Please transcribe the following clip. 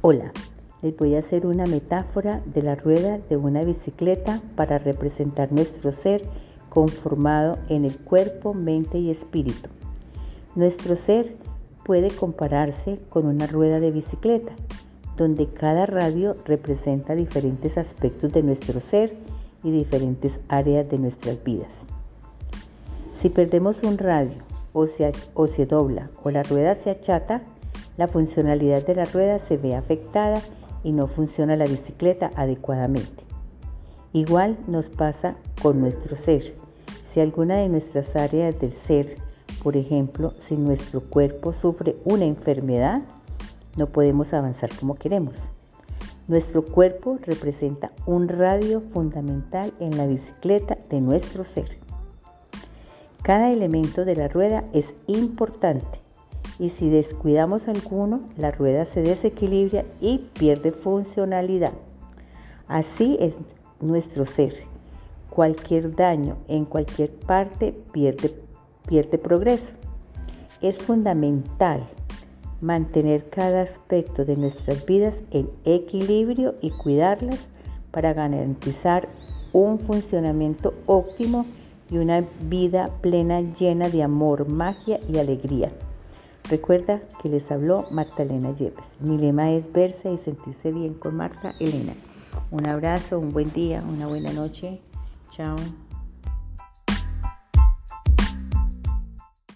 Hola, les voy a hacer una metáfora de la rueda de una bicicleta para representar nuestro ser conformado en el cuerpo, mente y espíritu. Nuestro ser puede compararse con una rueda de bicicleta, donde cada radio representa diferentes aspectos de nuestro ser y diferentes áreas de nuestras vidas. Si perdemos un radio o se, o se dobla o la rueda se achata, la funcionalidad de la rueda se ve afectada y no funciona la bicicleta adecuadamente. Igual nos pasa con nuestro ser. Si alguna de nuestras áreas del ser, por ejemplo, si nuestro cuerpo sufre una enfermedad, no podemos avanzar como queremos. Nuestro cuerpo representa un radio fundamental en la bicicleta de nuestro ser. Cada elemento de la rueda es importante y si descuidamos alguno, la rueda se desequilibra y pierde funcionalidad. Así es nuestro ser. Cualquier daño en cualquier parte pierde, pierde progreso. Es fundamental mantener cada aspecto de nuestras vidas en equilibrio y cuidarlas para garantizar un funcionamiento óptimo y una vida plena llena de amor, magia y alegría. Recuerda que les habló Marta Elena Yepes. Mi lema es verse y sentirse bien con Marta Elena. Un abrazo, un buen día, una buena noche. Chao.